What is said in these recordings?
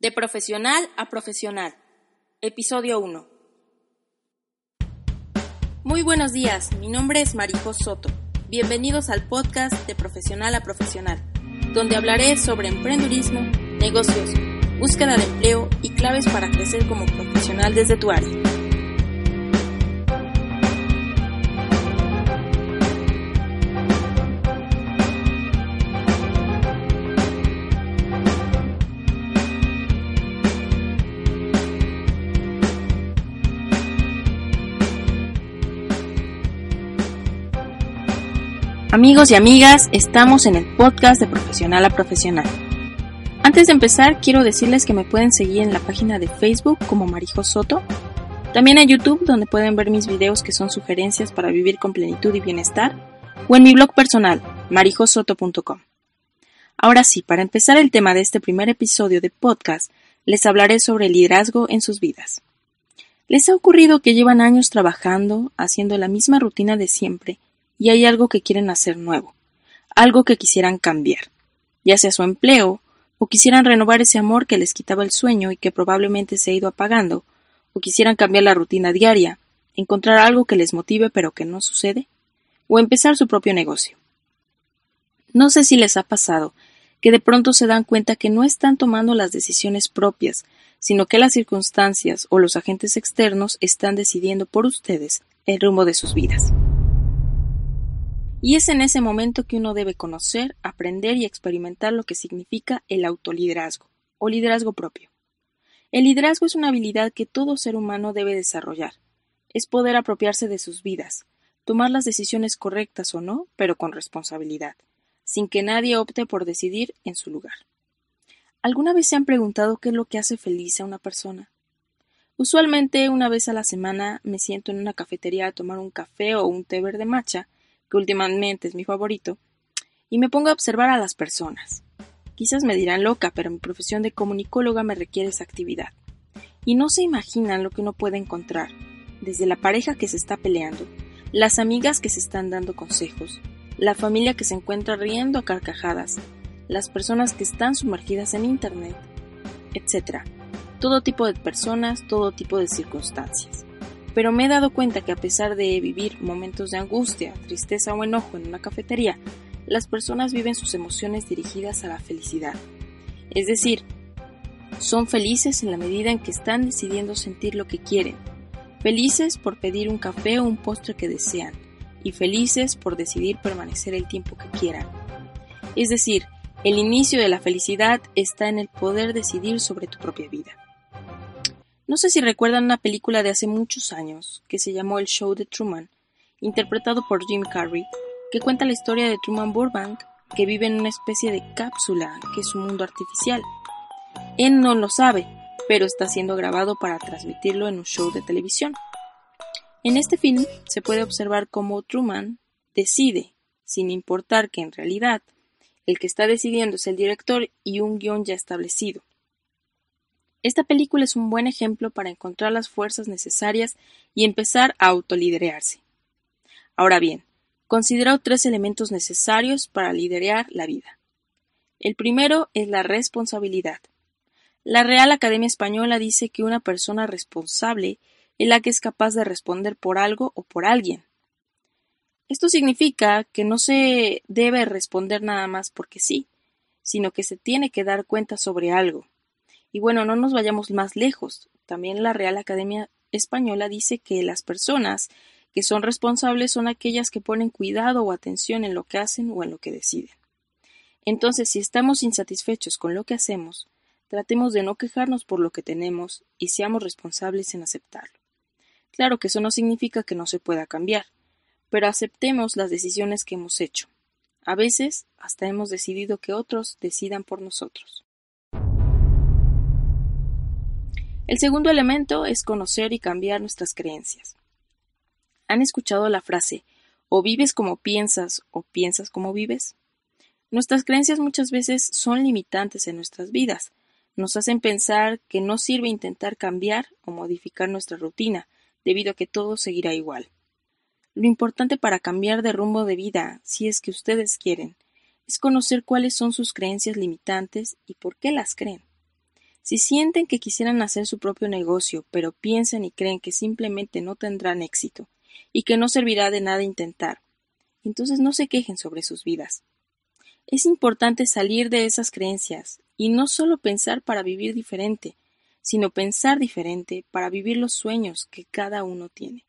De profesional a profesional. Episodio 1. Muy buenos días, mi nombre es Marijo Soto. Bienvenidos al podcast de Profesional a Profesional, donde hablaré sobre emprendurismo, negocios, búsqueda de empleo y claves para crecer como profesional desde tu área. Amigos y amigas, estamos en el podcast de Profesional a Profesional. Antes de empezar, quiero decirles que me pueden seguir en la página de Facebook como Marijo Soto, también en YouTube donde pueden ver mis videos que son sugerencias para vivir con plenitud y bienestar, o en mi blog personal, marijosoto.com. Ahora sí, para empezar el tema de este primer episodio de podcast, les hablaré sobre el liderazgo en sus vidas. ¿Les ha ocurrido que llevan años trabajando, haciendo la misma rutina de siempre, y hay algo que quieren hacer nuevo, algo que quisieran cambiar, ya sea su empleo, o quisieran renovar ese amor que les quitaba el sueño y que probablemente se ha ido apagando, o quisieran cambiar la rutina diaria, encontrar algo que les motive pero que no sucede, o empezar su propio negocio. No sé si les ha pasado que de pronto se dan cuenta que no están tomando las decisiones propias, sino que las circunstancias o los agentes externos están decidiendo por ustedes el rumbo de sus vidas. Y es en ese momento que uno debe conocer, aprender y experimentar lo que significa el autoliderazgo o liderazgo propio. El liderazgo es una habilidad que todo ser humano debe desarrollar. Es poder apropiarse de sus vidas, tomar las decisiones correctas o no, pero con responsabilidad, sin que nadie opte por decidir en su lugar. ¿Alguna vez se han preguntado qué es lo que hace feliz a una persona? Usualmente una vez a la semana me siento en una cafetería a tomar un café o un té verde matcha que últimamente es mi favorito, y me pongo a observar a las personas. Quizás me dirán loca, pero mi profesión de comunicóloga me requiere esa actividad. Y no se imaginan lo que uno puede encontrar, desde la pareja que se está peleando, las amigas que se están dando consejos, la familia que se encuentra riendo a carcajadas, las personas que están sumergidas en Internet, etc. Todo tipo de personas, todo tipo de circunstancias pero me he dado cuenta que a pesar de vivir momentos de angustia, tristeza o enojo en una cafetería, las personas viven sus emociones dirigidas a la felicidad. Es decir, son felices en la medida en que están decidiendo sentir lo que quieren, felices por pedir un café o un postre que desean, y felices por decidir permanecer el tiempo que quieran. Es decir, el inicio de la felicidad está en el poder decidir sobre tu propia vida. No sé si recuerdan una película de hace muchos años que se llamó El Show de Truman, interpretado por Jim Carrey, que cuenta la historia de Truman Burbank, que vive en una especie de cápsula que es un mundo artificial. Él no lo sabe, pero está siendo grabado para transmitirlo en un show de televisión. En este film se puede observar cómo Truman decide, sin importar que en realidad el que está decidiendo es el director y un guion ya establecido. Esta película es un buen ejemplo para encontrar las fuerzas necesarias y empezar a autoliderearse. Ahora bien, considero tres elementos necesarios para liderear la vida. El primero es la responsabilidad. La Real Academia Española dice que una persona responsable es la que es capaz de responder por algo o por alguien. Esto significa que no se debe responder nada más porque sí, sino que se tiene que dar cuenta sobre algo. Y bueno, no nos vayamos más lejos. También la Real Academia Española dice que las personas que son responsables son aquellas que ponen cuidado o atención en lo que hacen o en lo que deciden. Entonces, si estamos insatisfechos con lo que hacemos, tratemos de no quejarnos por lo que tenemos y seamos responsables en aceptarlo. Claro que eso no significa que no se pueda cambiar, pero aceptemos las decisiones que hemos hecho. A veces hasta hemos decidido que otros decidan por nosotros. El segundo elemento es conocer y cambiar nuestras creencias. ¿Han escuchado la frase o vives como piensas o piensas como vives? Nuestras creencias muchas veces son limitantes en nuestras vidas. Nos hacen pensar que no sirve intentar cambiar o modificar nuestra rutina, debido a que todo seguirá igual. Lo importante para cambiar de rumbo de vida, si es que ustedes quieren, es conocer cuáles son sus creencias limitantes y por qué las creen. Si sienten que quisieran hacer su propio negocio, pero piensan y creen que simplemente no tendrán éxito y que no servirá de nada intentar, entonces no se quejen sobre sus vidas. Es importante salir de esas creencias y no solo pensar para vivir diferente, sino pensar diferente para vivir los sueños que cada uno tiene.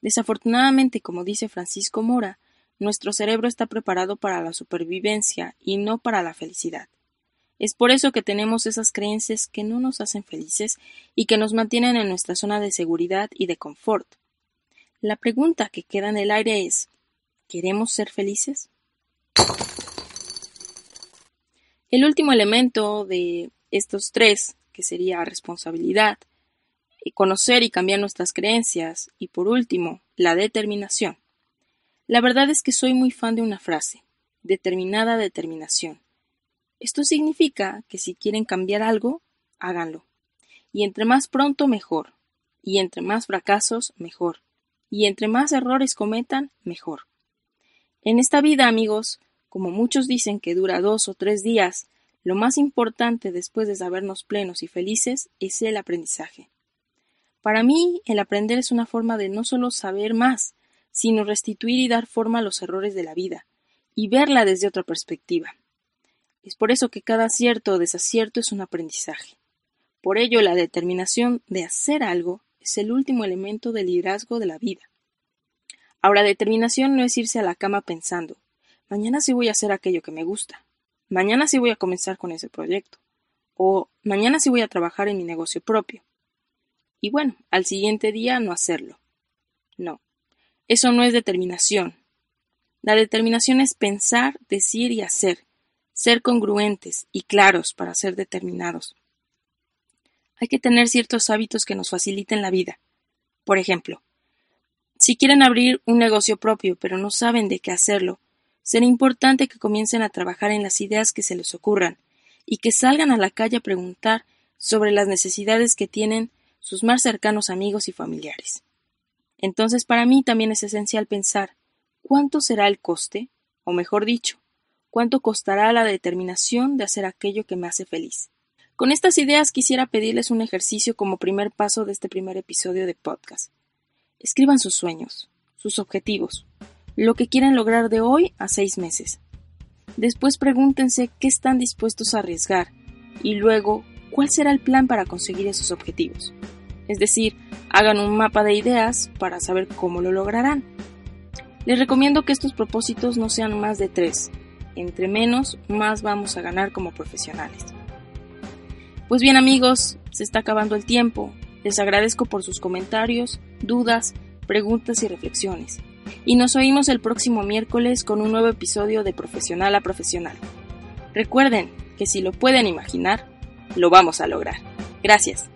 Desafortunadamente, como dice Francisco Mora, nuestro cerebro está preparado para la supervivencia y no para la felicidad. Es por eso que tenemos esas creencias que no nos hacen felices y que nos mantienen en nuestra zona de seguridad y de confort. La pregunta que queda en el aire es ¿queremos ser felices? El último elemento de estos tres, que sería responsabilidad, conocer y cambiar nuestras creencias y por último, la determinación. La verdad es que soy muy fan de una frase, determinada determinación. Esto significa que si quieren cambiar algo, háganlo. Y entre más pronto, mejor. Y entre más fracasos, mejor. Y entre más errores cometan, mejor. En esta vida, amigos, como muchos dicen que dura dos o tres días, lo más importante después de sabernos plenos y felices es el aprendizaje. Para mí, el aprender es una forma de no solo saber más, sino restituir y dar forma a los errores de la vida, y verla desde otra perspectiva. Es por eso que cada acierto o desacierto es un aprendizaje. Por ello, la determinación de hacer algo es el último elemento del liderazgo de la vida. Ahora, determinación no es irse a la cama pensando, mañana sí voy a hacer aquello que me gusta, mañana sí voy a comenzar con ese proyecto, o mañana sí voy a trabajar en mi negocio propio. Y bueno, al siguiente día no hacerlo. No, eso no es determinación. La determinación es pensar, decir y hacer, ser congruentes y claros para ser determinados. Hay que tener ciertos hábitos que nos faciliten la vida. Por ejemplo, si quieren abrir un negocio propio pero no saben de qué hacerlo, será importante que comiencen a trabajar en las ideas que se les ocurran y que salgan a la calle a preguntar sobre las necesidades que tienen sus más cercanos amigos y familiares. Entonces para mí también es esencial pensar ¿cuánto será el coste? o mejor dicho, cuánto costará la determinación de hacer aquello que me hace feliz. Con estas ideas quisiera pedirles un ejercicio como primer paso de este primer episodio de podcast. Escriban sus sueños, sus objetivos, lo que quieren lograr de hoy a seis meses. Después pregúntense qué están dispuestos a arriesgar y luego cuál será el plan para conseguir esos objetivos. Es decir, hagan un mapa de ideas para saber cómo lo lograrán. Les recomiendo que estos propósitos no sean más de tres, entre menos, más vamos a ganar como profesionales. Pues bien amigos, se está acabando el tiempo. Les agradezco por sus comentarios, dudas, preguntas y reflexiones. Y nos oímos el próximo miércoles con un nuevo episodio de Profesional a Profesional. Recuerden que si lo pueden imaginar, lo vamos a lograr. Gracias.